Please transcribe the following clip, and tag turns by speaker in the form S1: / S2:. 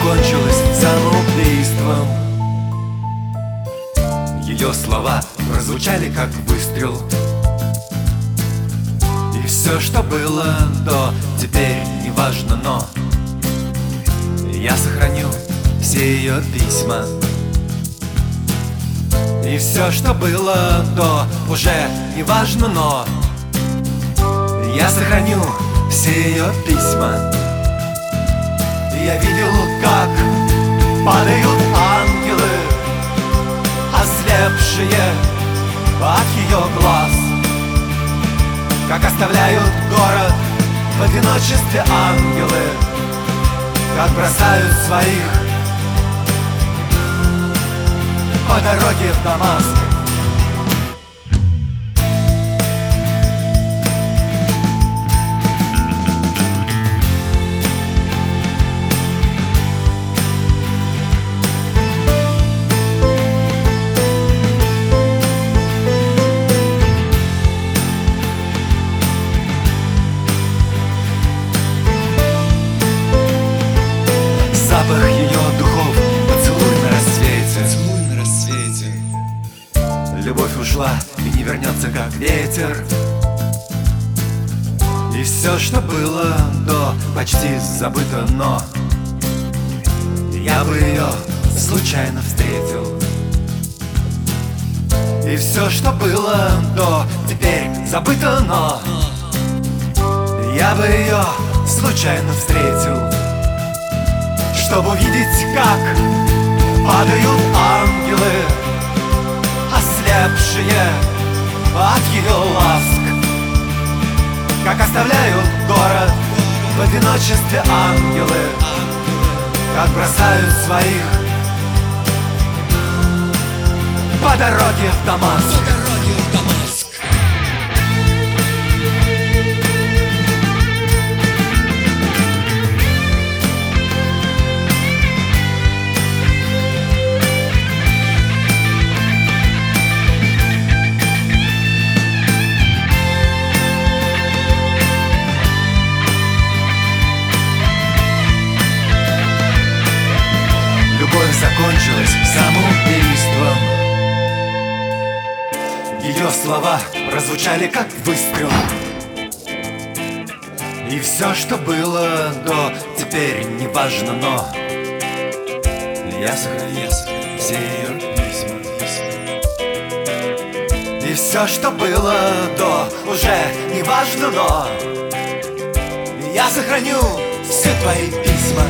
S1: закончилось самоубийством. Ее слова прозвучали как выстрел. И все, что было до, теперь не важно, но Я сохраню все ее письма. И все, что было до, уже не важно, но Я сохраню все ее письма я видел, как падают ангелы Ослепшие от ее глаз. Как оставляют город в одиночестве ангелы Как бросают своих по дороге в Дамаск ушла и не вернется, как ветер. И все, что было до, почти забыто, но Я бы ее случайно встретил. И все, что было до, теперь забыто, но Я бы ее случайно встретил. Чтобы увидеть, как падают ослепшие от ее ласк, как оставляют город в одиночестве ангелы, как бросают своих
S2: по дороге в Дамаск.
S1: Любовь закончилась самоубийством Ее слова прозвучали как выстрел И все, что было до, теперь не важно, но Я сохранил все ее письма. И все, что было до, уже не важно, но Я сохраню все твои письма